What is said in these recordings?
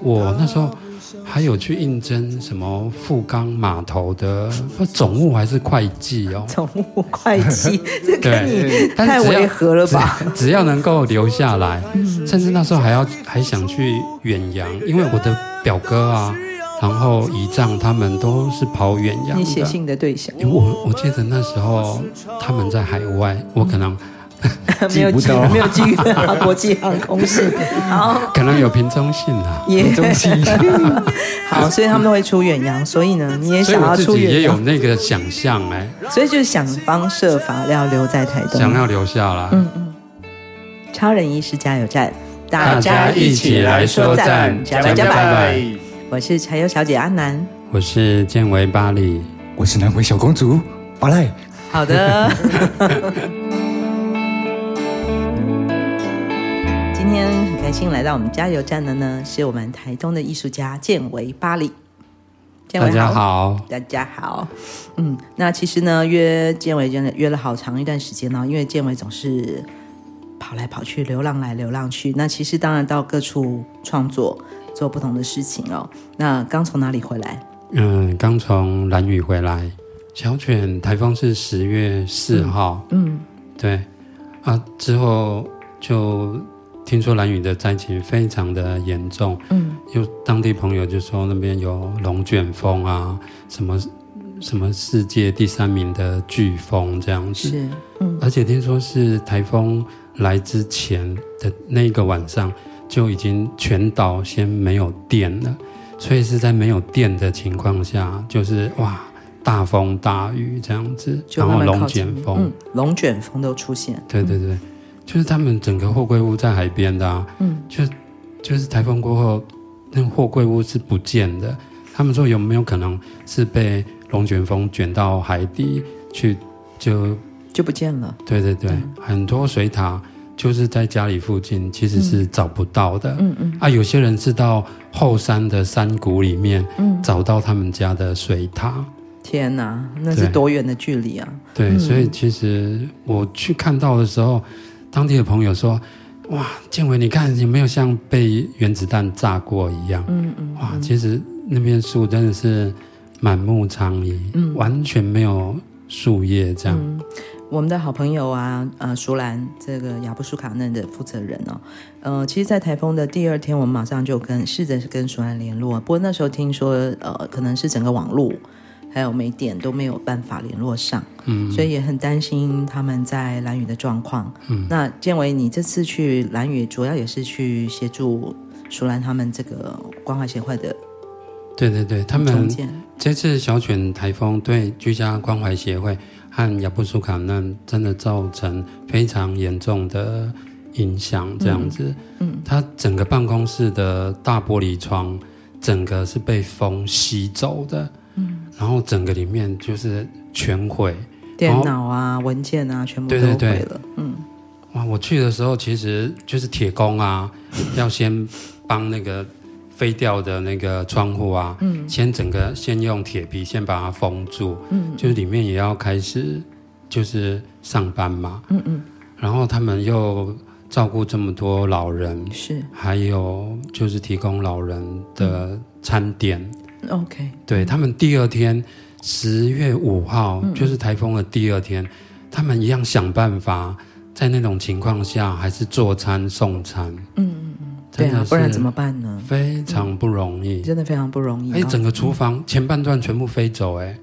我那时候还有去应征什么富冈码头的总务还是会计哦，总务会计，这跟你太违和了吧？只，只要能够留下来，甚至那时候还要还想去远洋，因为我的表哥啊，然后姨丈他们都是跑远洋。你写信的对象？我我记得那时候他们在海外，我可能。没有机，没有机遇啊！国际航空是，好，可能有瓶中信啊，瓶中信。好，所以他们都会出远洋，所以呢，你也想要出远洋，也有那个想象哎，所以就是想方设法要留在台东，想要留下来。嗯嗯。超人医师加油站，大家一起来说赞，加油加油！我是柴油小姐阿南，我是建维巴里，我是南回小公主巴赖。好的。天很开心来到我们加油站的呢，是我们台东的艺术家建维巴里。建维大家好，大家好。嗯，那其实呢，约建维真的约了好长一段时间呢，因为建维总是跑来跑去，流浪来流浪去。那其实当然到各处创作，做不同的事情哦。那刚从哪里回来？嗯，刚从兰屿回来。小犬台风是十月四号。嗯，嗯对。啊，之后就。听说兰屿的灾情非常的严重，嗯，有当地朋友就说那边有龙卷风啊，什么什么世界第三名的飓风这样子，是，嗯，而且听说是台风来之前的那一个晚上就已经全岛先没有电了，所以是在没有电的情况下，就是哇，大风大雨这样子，然后龙卷风，嗯，龙卷风都出现，对对对。就是他们整个货柜屋在海边的啊，嗯，就就是台风过后，那个货柜屋是不见的。他们说有没有可能是被龙卷风卷到海底去，就就不见了？对对对，嗯、很多水塔就是在家里附近，其实是找不到的。嗯嗯，嗯啊，有些人是到后山的山谷里面，嗯，找到他们家的水塔。天哪，那是多远的距离啊？对，对，所以其实我去看到的时候。当地的朋友说：“哇，建伟，你看有没有像被原子弹炸过一样？嗯嗯，哇，其实那边树真的是满目疮痍，嗯，完全没有树叶这样。嗯，我们的好朋友啊，呃，舒兰这个亚布舒卡嫩的负责人哦，呃，其实，在台风的第二天，我们马上就跟试着跟舒兰联络，不过那时候听说，呃，可能是整个网络。”还有没电都没有办法联络上，嗯，所以也很担心他们在兰屿的状况。嗯，那建伟，你这次去兰屿主要也是去协助淑兰他们这个关怀协会的。对对对，他们这次小犬台风对居家关怀协会和亚布苏卡嫩真的造成非常严重的影响，这样子。嗯，嗯，他整个办公室的大玻璃窗，整个是被风吸走的。然后整个里面就是全毁，电脑啊、文件啊，全部都毁了。对。对对，嗯，哇！我去的时候其实就是铁工啊，要先帮那个飞掉的那个窗户啊，嗯，先整个先用铁皮先把它封住，嗯，就是里面也要开始就是上班嘛，嗯嗯，然后他们又照顾这么多老人，是，还有就是提供老人的餐点。OK，对，他们第二天十月五号，嗯、就是台风的第二天，他们一样想办法，在那种情况下还是做餐送餐。嗯嗯嗯，对啊，不然怎么办呢？非常不容易，嗯、真的非常不容易。哎，整个厨房前半段全部飞走，哎，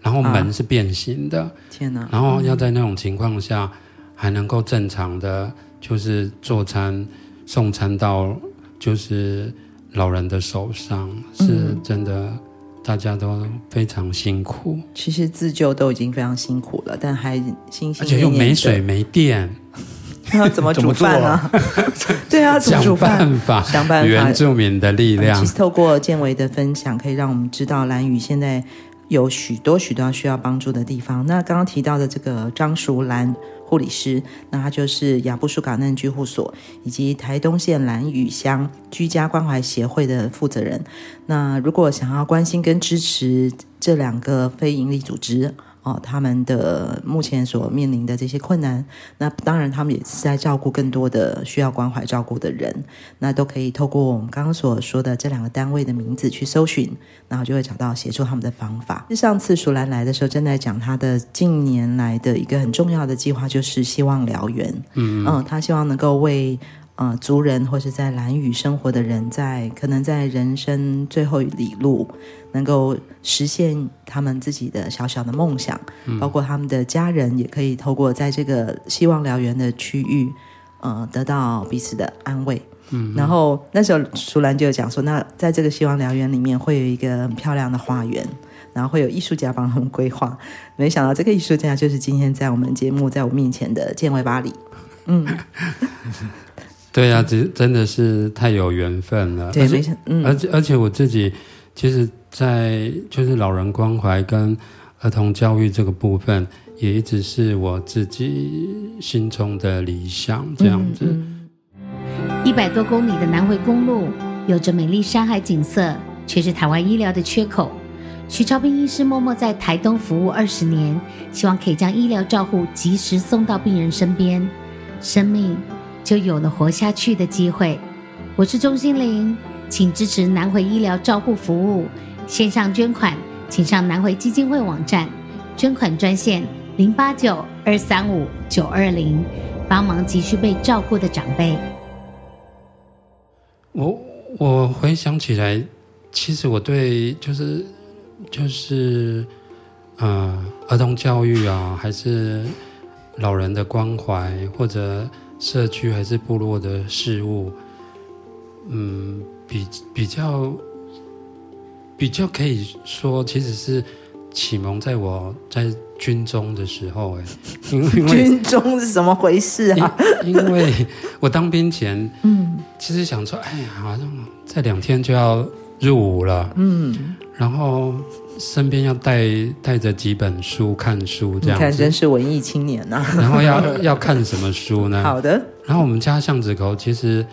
然后门是变形的。啊、天哪！然后要在那种情况下还能够正常的，就是做餐送餐到就是。老人的手上是真的，大家都非常辛苦。嗯、其实自救都已经非常辛苦了，但还心心念念，而且又没水没电，那怎么煮饭呢、啊？对啊，怎么煮饭？想办法，想办法。原住民的力量。其实透过建维的分享，可以让我们知道蓝宇现在有许多许多需要帮助的地方。那刚刚提到的这个张淑兰。护理师，那她就是亚布舒卡嫩居护所以及台东县兰屿乡居家关怀协会的负责人。那如果想要关心跟支持这两个非营利组织，哦，他们的目前所面临的这些困难，那当然他们也是在照顾更多的需要关怀照顾的人，那都可以透过我们刚刚所说的这两个单位的名字去搜寻，然后就会找到协助他们的方法。上次淑兰来的时候，正在讲他的近年来的一个很重要的计划，就是希望燎原。嗯嗯，他希望能够为。呃，族人或是在蓝屿生活的人在，在可能在人生最后一里路，能够实现他们自己的小小的梦想，嗯、包括他们的家人也可以透过在这个希望燎原的区域，呃，得到彼此的安慰。嗯，然后那时候舒兰就有讲说，那在这个希望燎原里面会有一个很漂亮的花园，然后会有艺术家帮他们规划。没想到这个艺术家就是今天在我们节目在我面前的建伟巴黎。嗯。对啊，真真的是太有缘分了。对，没嗯，而且而且我自己，其实，在就是老人关怀跟儿童教育这个部分，也一直是我自己心中的理想。这样子，一百多公里的南回公路，有着美丽山海景色，却是台湾医疗的缺口。徐超斌医师默默在台东服务二十年，希望可以将医疗照护及时送到病人身边，生命。就有了活下去的机会。我是钟欣凌，请支持南回医疗照护服务线上捐款，请上南回基金会网站捐款专线零八九二三五九二零，帮忙急需被照顾的长辈。我我回想起来，其实我对就是就是呃儿童教育啊，还是老人的关怀或者。社区还是部落的事物，嗯，比比较比较可以说，其实是启蒙在我在军中的时候，哎，因为军中是怎么回事啊？因为我当兵前，嗯，其实想说，哎呀，好像这两天就要入伍了，嗯，然后。身边要带带着几本书看书，这样看，真是文艺青年呐、啊。然后要 要看什么书呢？好的。然后我们家巷子口，其实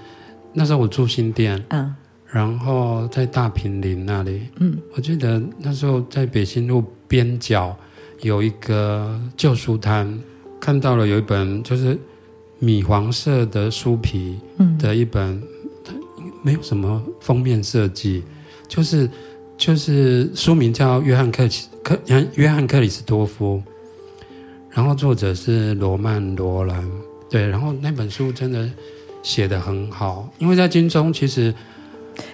那时候我住新店，嗯，然后在大平林那里，嗯，我记得那时候在北新路边角有一个旧书摊，看到了有一本就是米黄色的书皮的一本，嗯、没有什么封面设计，就是。就是书名叫约翰克里斯克约翰克里斯多夫，然后作者是罗曼罗兰，对，然后那本书真的写的很好，因为在军中其实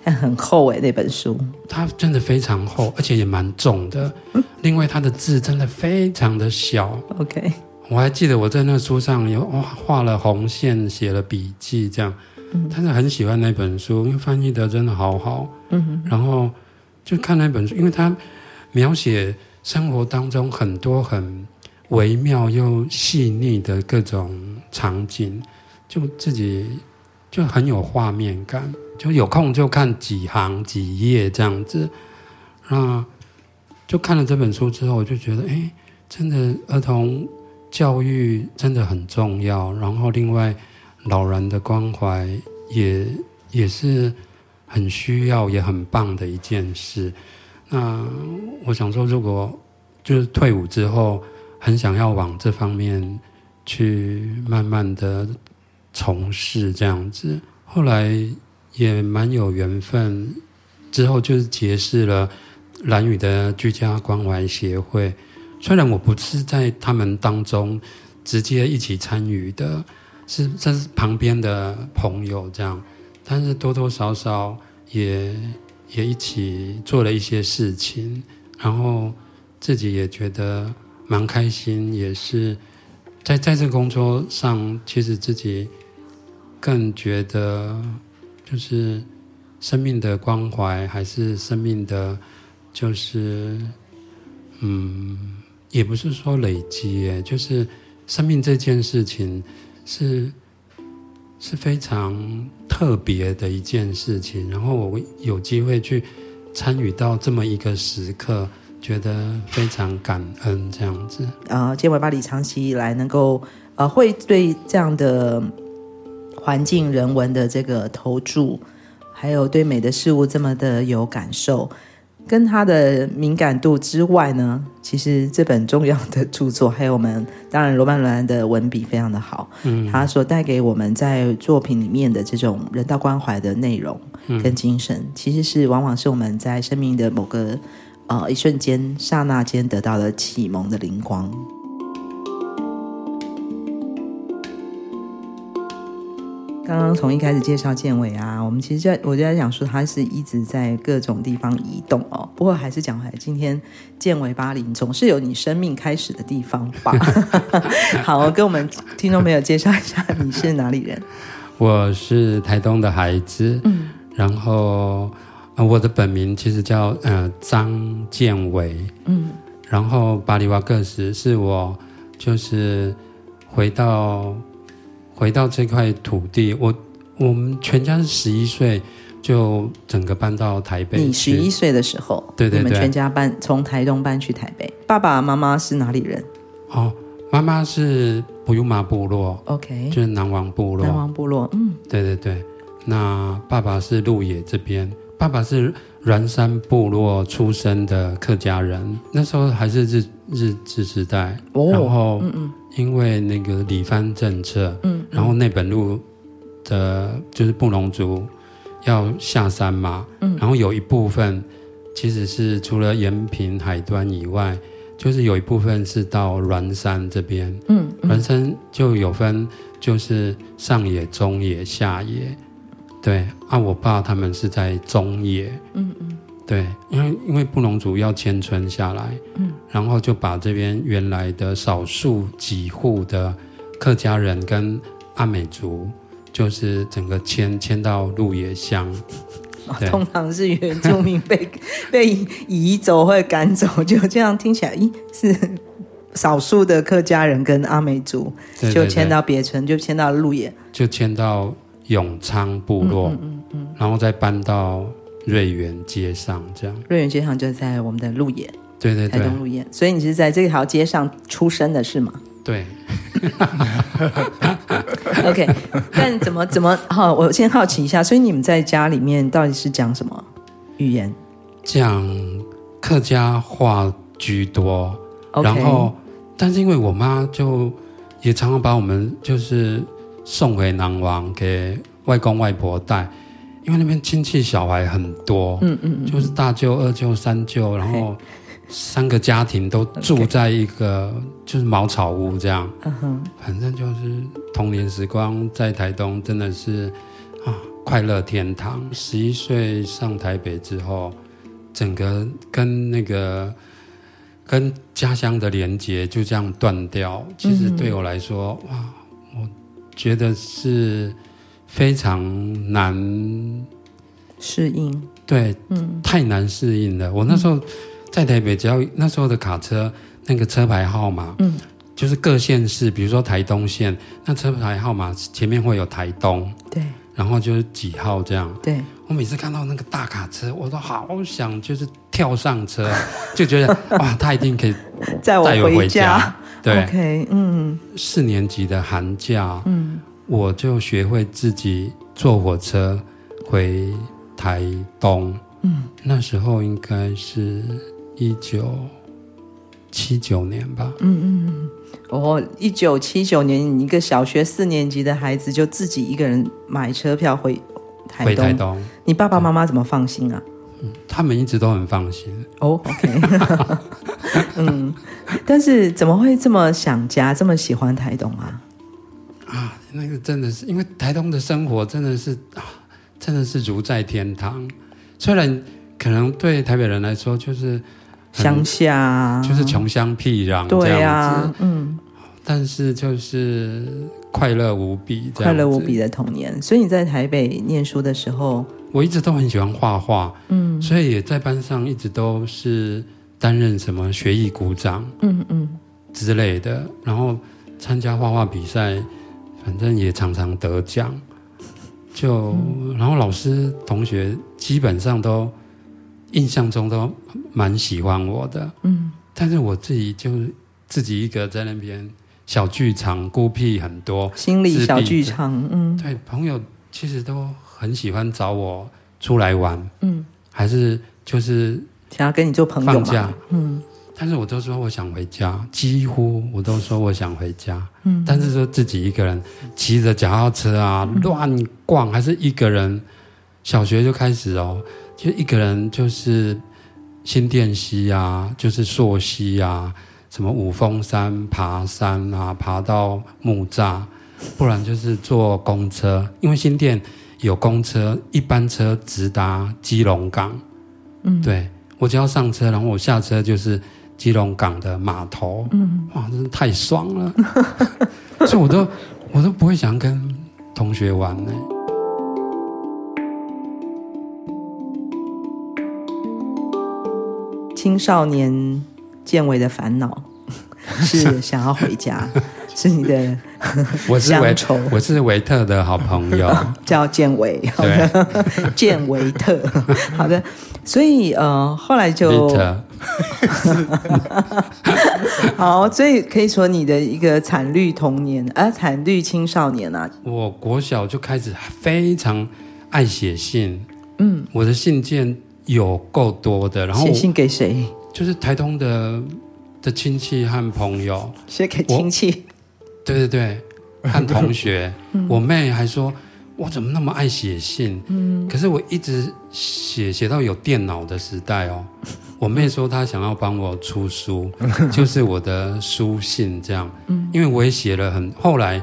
很厚诶，那本书它真的非常厚，而且也蛮重的。另外，它的字真的非常的小。OK，我还记得我在那个书上有画了红线，写了笔记，这样，但是很喜欢那本书，因为翻译的真的好好。嗯哼，然后。就看那本书，因为他描写生活当中很多很微妙又细腻的各种场景，就自己就很有画面感。就有空就看几行几页这样子，那就看了这本书之后，我就觉得，哎，真的儿童教育真的很重要。然后另外老人的关怀也也是。很需要也很棒的一件事。那我想说，如果就是退伍之后，很想要往这方面去慢慢的从事这样子。后来也蛮有缘分，之后就是结识了兰宇的居家关怀协会。虽然我不是在他们当中直接一起参与的，是这是旁边的朋友这样。但是多多少少也也一起做了一些事情，然后自己也觉得蛮开心，也是在在这工作上，其实自己更觉得就是生命的关怀，还是生命的，就是嗯，也不是说累积，就是生命这件事情是。是非常特别的一件事情，然后我有机会去参与到这么一个时刻，觉得非常感恩这样子。啊，建伟巴里长期以来能够呃，会对这样的环境人文的这个投注，还有对美的事物这么的有感受。跟他的敏感度之外呢，其实这本重要的著作，还有我们当然罗曼·罗兰的文笔非常的好，嗯，他所带给我们在作品里面的这种人道关怀的内容跟精神，嗯、其实是往往是我们在生命的某个呃一瞬间、刹那间得到的启蒙的灵光。刚刚从一开始介绍建伟啊，我们其实就在我就在讲说，他是一直在各种地方移动哦。不过还是讲回来，今天建伟巴林总是有你生命开始的地方吧？好，跟我们听众朋友介绍一下，你是哪里人？我是台东的孩子，嗯，然后我的本名其实叫呃张建伟，嗯，然后巴里瓦克斯是我就是回到。回到这块土地，我我们全家是十一岁就整个搬到台北。你十一岁的时候，对对对，你们全家搬从台东搬去台北。爸爸妈妈是哪里人？哦，妈妈是布尤玛部落，OK，就是南王部落。南王部落，嗯，对对对。那爸爸是鹿野这边，爸爸是鸾山部落出生的客家人，那时候还是日日治时代，哦、然后嗯嗯。因为那个理蕃政策，嗯，嗯，然后那本路的，就是布农族要下山嘛，嗯，然后有一部分其实是除了延平海端以外，就是有一部分是到鸾山这边，嗯，嗯，鸾山就有分，就是上野、中野、下野，对，啊，我爸他们是在中野，嗯嗯。对，因为因为布农族要迁村下来，嗯，然后就把这边原来的少数几户的客家人跟阿美族，就是整个迁迁到鹿野乡。通常是原住民被 被移走或者赶走，就这样听起来，咦，是少数的客家人跟阿美族就迁到别村，就迁到鹿野，就迁到永昌部落，嗯嗯，嗯，然后再搬到。瑞园街上，这样。瑞园街上就在我们的鹿野，对对对，台东鹿野。所以你是在这条街上出生的，是吗？对。OK，但怎么怎么好？我先好奇一下，所以你们在家里面到底是讲什么语言？讲客家话居多。Okay. 然后，但是因为我妈就也常常把我们就是送回南王给外公外婆带。因为那边亲戚小孩很多，嗯嗯，嗯，就是大舅、二舅、三舅，然后三个家庭都住在一个就是茅草屋这样，嗯哼，反正就是童年时光在台东真的是啊快乐天堂。十一岁上台北之后，整个跟那个跟家乡的连接就这样断掉。其实对我来说，哇，我觉得是。非常难适应，对，嗯，太难适应了。我那时候在台北，只要那时候的卡车那个车牌号码，嗯，就是各县市，比如说台东县，那车牌号码前面会有台东，对，然后就是几号这样。对，我每次看到那个大卡车，我都好想就是跳上车，就觉得哇，他一定可以载我回家。对，OK，嗯，四年级的寒假，嗯。我就学会自己坐火车回台东。嗯，那时候应该是一九七九年吧。嗯嗯嗯。哦，一九七九年，你一个小学四年级的孩子就自己一个人买车票回台东。回台东，你爸爸妈妈怎么放心啊？嗯，他们一直都很放心。哦，OK。嗯，但是怎么会这么想家，这么喜欢台东啊？啊，那个真的是，因为台东的生活真的是啊，真的是如在天堂。虽然可能对台北人来说就是乡下，就是穷乡僻壤这样子，对啊，嗯，但是就是快乐无比，快乐无比的童年。所以你在台北念书的时候，我一直都很喜欢画画，嗯，所以也在班上一直都是担任什么学艺股长，嗯嗯。之类的，然后参加画画比赛。反正也常常得奖，就、嗯、然后老师同学基本上都印象中都蛮喜欢我的，嗯，但是我自己就自己一个在那边小剧场孤僻很多，心理小剧场，嗯，对，朋友其实都很喜欢找我出来玩，嗯，还是就是想要跟你做朋友放假，嗯，但是我都说我想回家，几乎我都说我想回家，嗯，但是说自己一个人骑着脚踏车啊乱逛，还是一个人，小学就开始哦，就一个人就是新店溪啊，就是溯溪啊，什么五峰山爬山啊，爬到木栅，不然就是坐公车，因为新店有公车，一班车直达基隆港，嗯，对。我只要上车，然后我下车就是基隆港的码头。嗯，哇，真是太爽了！所以我都我都不会想跟同学玩呢。青少年健伟的烦恼 是想要回家，是你的 我是维我是维特的好朋友，叫健维，健维特，好的。所以呃，后来就好，所以可以说你的一个惨绿童年啊，惨绿青少年啊。我国小就开始非常爱写信，嗯，我的信件有够多的，然后写信给谁？就是台东的的亲戚和朋友，写给亲戚，对对对，和同学。嗯、我妹还说。我怎么那么爱写信？嗯，可是我一直写写到有电脑的时代哦。我妹说她想要帮我出书，就是我的书信这样。嗯，因为我也写了很后来，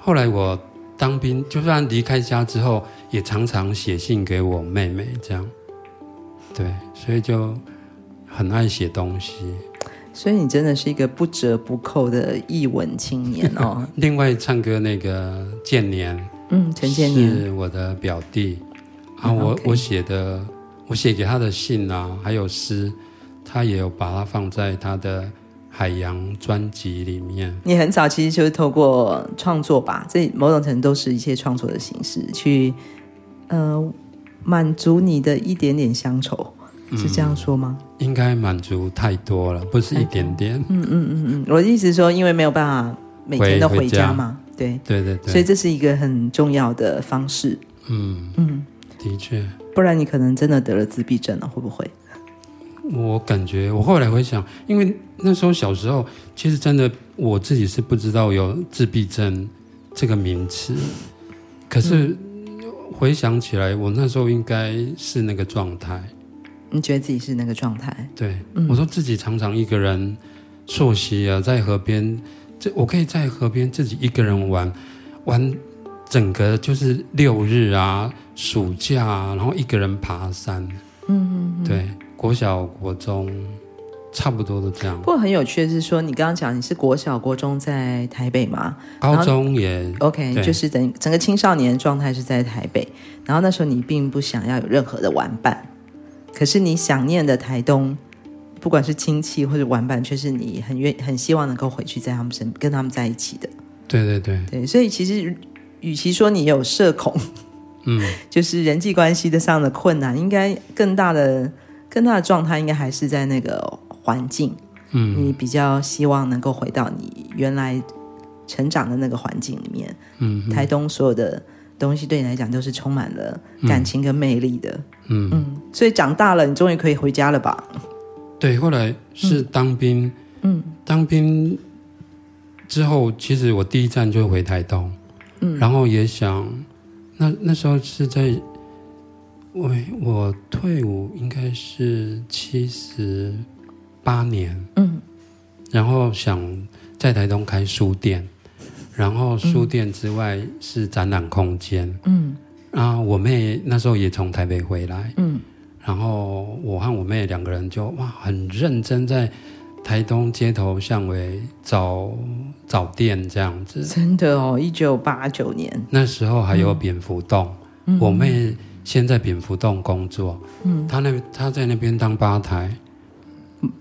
后来我当兵，就算离开家之后，也常常写信给我妹妹这样。对，所以就很爱写东西。所以你真的是一个不折不扣的艺文青年哦。另外唱歌那个建年。嗯，陈建年是我的表弟啊，我.我写的，我写给他的信啊，还有诗，他也有把它放在他的海洋专辑里面。你很早其实就是透过创作吧，这某种程度都是一些创作的形式，去呃满足你的一点点乡愁，是这样说吗？嗯、应该满足太多了，不是一点点。嗯嗯嗯嗯，我的意思是说，因为没有办法每天都回家嘛。对对对对，所以这是一个很重要的方式。嗯嗯，的确，不然你可能真的得了自闭症了，会不会？我感觉我后来回想，因为那时候小时候，其实真的我自己是不知道有自闭症这个名词，可是回想起来，我那时候应该是那个状态。你觉得自己是那个状态？对，我说自己常常一个人溯溪啊，在河边。这我可以在河边自己一个人玩，玩整个就是六日啊，暑假啊，然后一个人爬山。嗯嗯，嗯对，国小国中差不多都这样。不过很有趣的是说，你刚刚讲你是国小国中在台北吗？高中也 OK，就是整整个青少年状态是在台北，然后那时候你并不想要有任何的玩伴，可是你想念的台东。不管是亲戚或者玩伴，却是你很愿很希望能够回去，在他们身跟他们在一起的。对对对对，所以其实与其说你有社恐，嗯，就是人际关系的上的困难，应该更大的更大的状态，应该还是在那个环境。嗯，你比较希望能够回到你原来成长的那个环境里面。嗯哼，台东所有的东西对你来讲都是充满了感情跟魅力的。嗯嗯，所以长大了，你终于可以回家了吧？对，后来是当兵。嗯，嗯当兵之后，其实我第一站就回台东。嗯，然后也想，那那时候是在我我退伍应该是七十八年。嗯，然后想在台东开书店，然后书店之外是展览空间。嗯，啊，我妹那时候也从台北回来。嗯。然后我和我妹两个人就哇，很认真在台东街头巷尾找找店这样子。真的哦，一九八九年那时候还有蝙蝠洞，嗯、我妹先在蝙蝠洞工作，嗯，她那她在那边当吧台。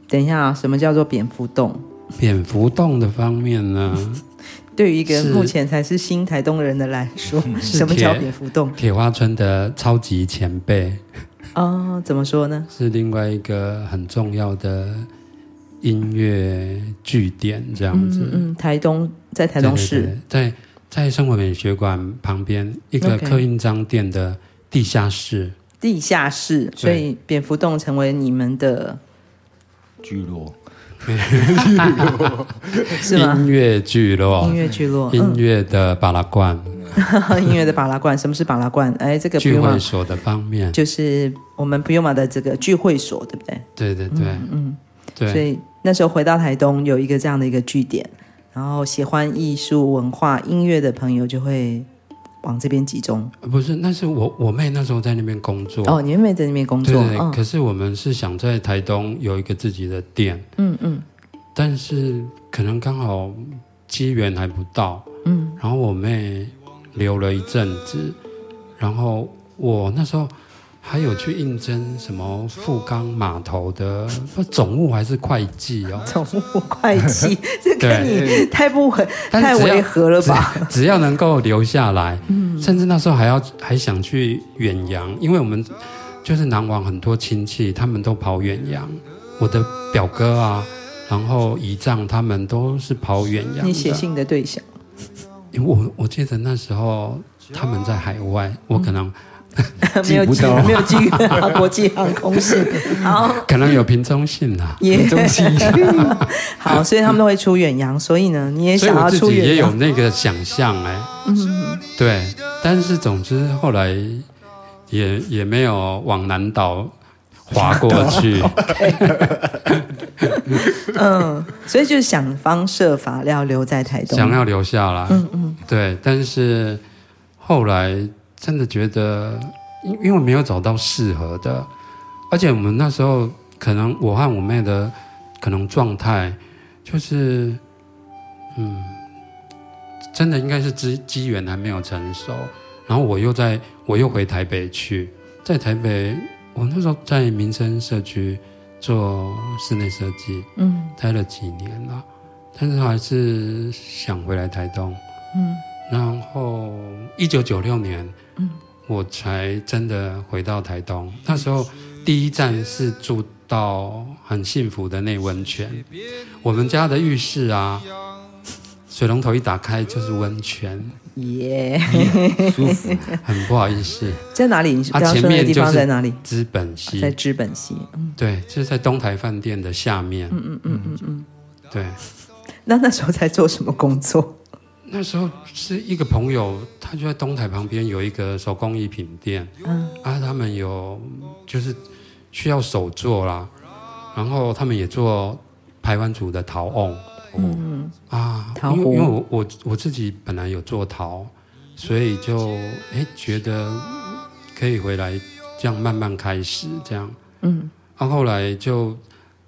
等一下，啊什么叫做蝙蝠洞？蝙蝠洞的方面呢？对于一个目前才是新台东人的来说，什么叫蝙蝠洞？铁花村的超级前辈。哦，怎么说呢？是另外一个很重要的音乐据点，这样子。嗯，嗯，台东在台东市，对对对，在在生活美学馆旁边一个刻印章店的地下室。地下室，所以蝙蝠洞成为你们的聚落。是吗？音乐聚落，音乐聚落，音乐的巴拉罐，音乐的巴拉罐，什么是巴拉罐？哎，这个聚会所的方面，就是我们普悠玛的这个聚会所，对不对？对对对，嗯，对。所以那时候回到台东，有一个这样的一个据点，然后喜欢艺术、文化、音乐的朋友就会。往这边集中，不是，那是我我妹那时候在那边工作。哦，你妹妹在那边工作，对，可是我们是想在台东有一个自己的店，嗯嗯，但是可能刚好机缘还不到，嗯，然后我妹留了一阵子，然后我那时候。还有去应征什么富冈码头的总务还是会计哦？总务会计，这跟你太不合太违和了吧？只，只要能够留下来，嗯，甚至那时候还要还想去远洋，因为我们就是南王很多亲戚，他们都跑远洋。我的表哥啊，然后姨丈他们都是跑远洋。你写信的对象？我我记得那时候他们在海外，我可能。没有寄，没有寄 国际航空信，好，可能有瓶中信啦，瓶中信。好，所以他们都会出远洋，所以呢，你也想要出远洋，也有那个想象哎，嗯，对，但是总之后来也也没有往南岛划过去，嗯，所以就想方设法要留在台东，想要留下来，嗯嗯，对，但是后来。真的觉得，因因为没有找到适合的，而且我们那时候可能我和我妹的可能状态就是，嗯，真的应该是机机缘还没有成熟，然后我又在我又回台北去，在台北我那时候在民生社区做室内设计，嗯，待了几年了，但是还是想回来台东，嗯。然后，一九九六年，嗯，我才真的回到台东。那时候，第一站是住到很幸福的内温泉。我们家的浴室啊，水龙头一打开就是温泉，耶、yeah，舒服。很不好意思，在哪里？它、啊、前面就是在哪里？知本溪，在知本溪。嗯，对，就是在东台饭店的下面。嗯嗯嗯嗯嗯，对。那 那时候在做什么工作？那时候是一个朋友，他就在东台旁边有一个手工艺品店，嗯，啊，他们有就是需要手做啦，然后他们也做台湾族的陶瓮，嗯。啊，因为因为我我我自己本来有做陶，所以就哎觉得可以回来这样慢慢开始这样，嗯，啊，后来就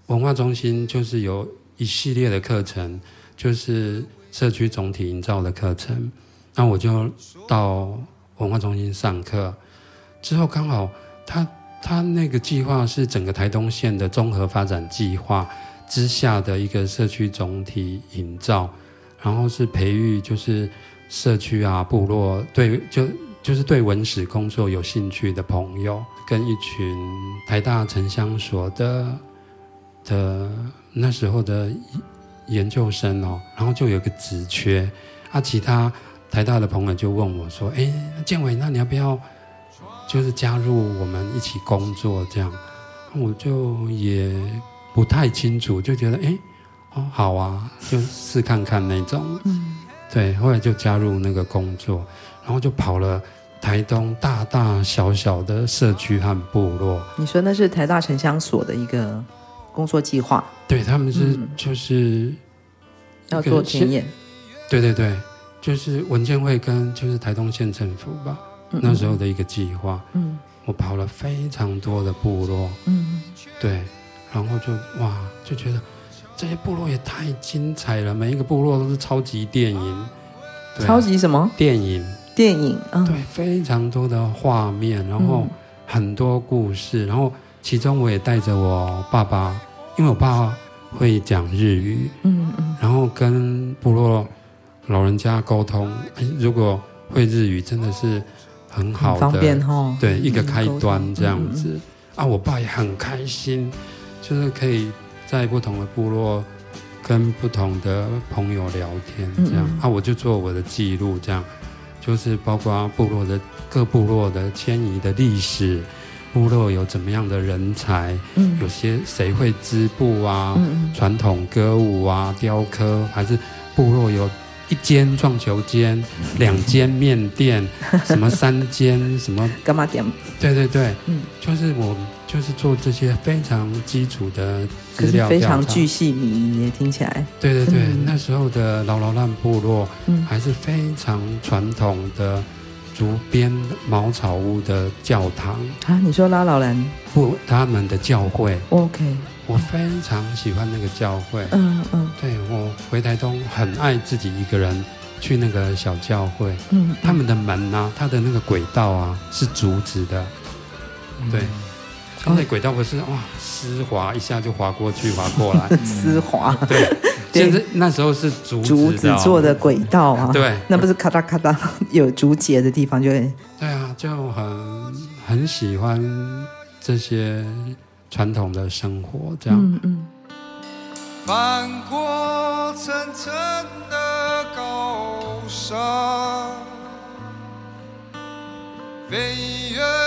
文化中心就是有一系列的课程，就是。社区总体营造的课程，那我就到文化中心上课。之后刚好他他那个计划是整个台东县的综合发展计划之下的一个社区总体营造，然后是培育就是社区啊部落对就就是对文史工作有兴趣的朋友，跟一群台大城乡所的的那时候的。研究生哦，然后就有个职缺，啊，其他台大的朋友就问我说：“哎，建伟，那你要不要就是加入我们一起工作？”这样，我就也不太清楚，就觉得哎，哦，好啊，就试看看那种。嗯，对，后来就加入那个工作，然后就跑了台东大大小小的社区和部落。你说那是台大城乡所的一个工作计划？对，他们是、嗯、就是要做田野，对对对，就是文建会跟就是台东县政府吧，那时候的一个计划。嗯，我跑了非常多的部落，嗯，对，然后就哇，就觉得这些部落也太精彩了，每一个部落都是超级电影，超级什么？电影？电影，嗯，对，非常多的画面，然后很多故事，然后其中我也带着我爸爸。因为我爸会讲日语，嗯嗯，然后跟部落老人家沟通，如果会日语，真的是很好的，方便哦，对，一个开端这样子。啊，我爸也很开心，就是可以在不同的部落跟不同的朋友聊天，这样。嗯嗯啊，我就做我的记录，这样，就是包括部落的各部落的迁移的历史。部落有怎么样的人才，嗯，有些谁会织布啊，嗯，传统歌舞啊，雕刻，还是部落有一间撞球间，两间面店，什么三间什么 干嘛店？对对对，嗯，就是我。就是做这些非常基础的资料，非常巨细靡遗，也听起来。对对对，嗯、那时候的劳劳烂部落，还是非常传统的竹编茅草屋的教堂啊。你说拉老人不？他们的教会。OK，我非常喜欢那个教会。嗯嗯，对，我回台东很爱自己一个人去那个小教会。嗯，他们的门啊，他的那个轨道啊，是竹子的。对。刚才轨道不是哇，丝滑一下就滑过去，滑过来，丝滑。对，现在那时候是竹子，竹子做的轨道啊。对，那不是咔嗒咔嗒 有竹节的地方就会。对啊，就很很喜欢这些传统的生活，这样。嗯嗯。翻过层层的高山，飞越。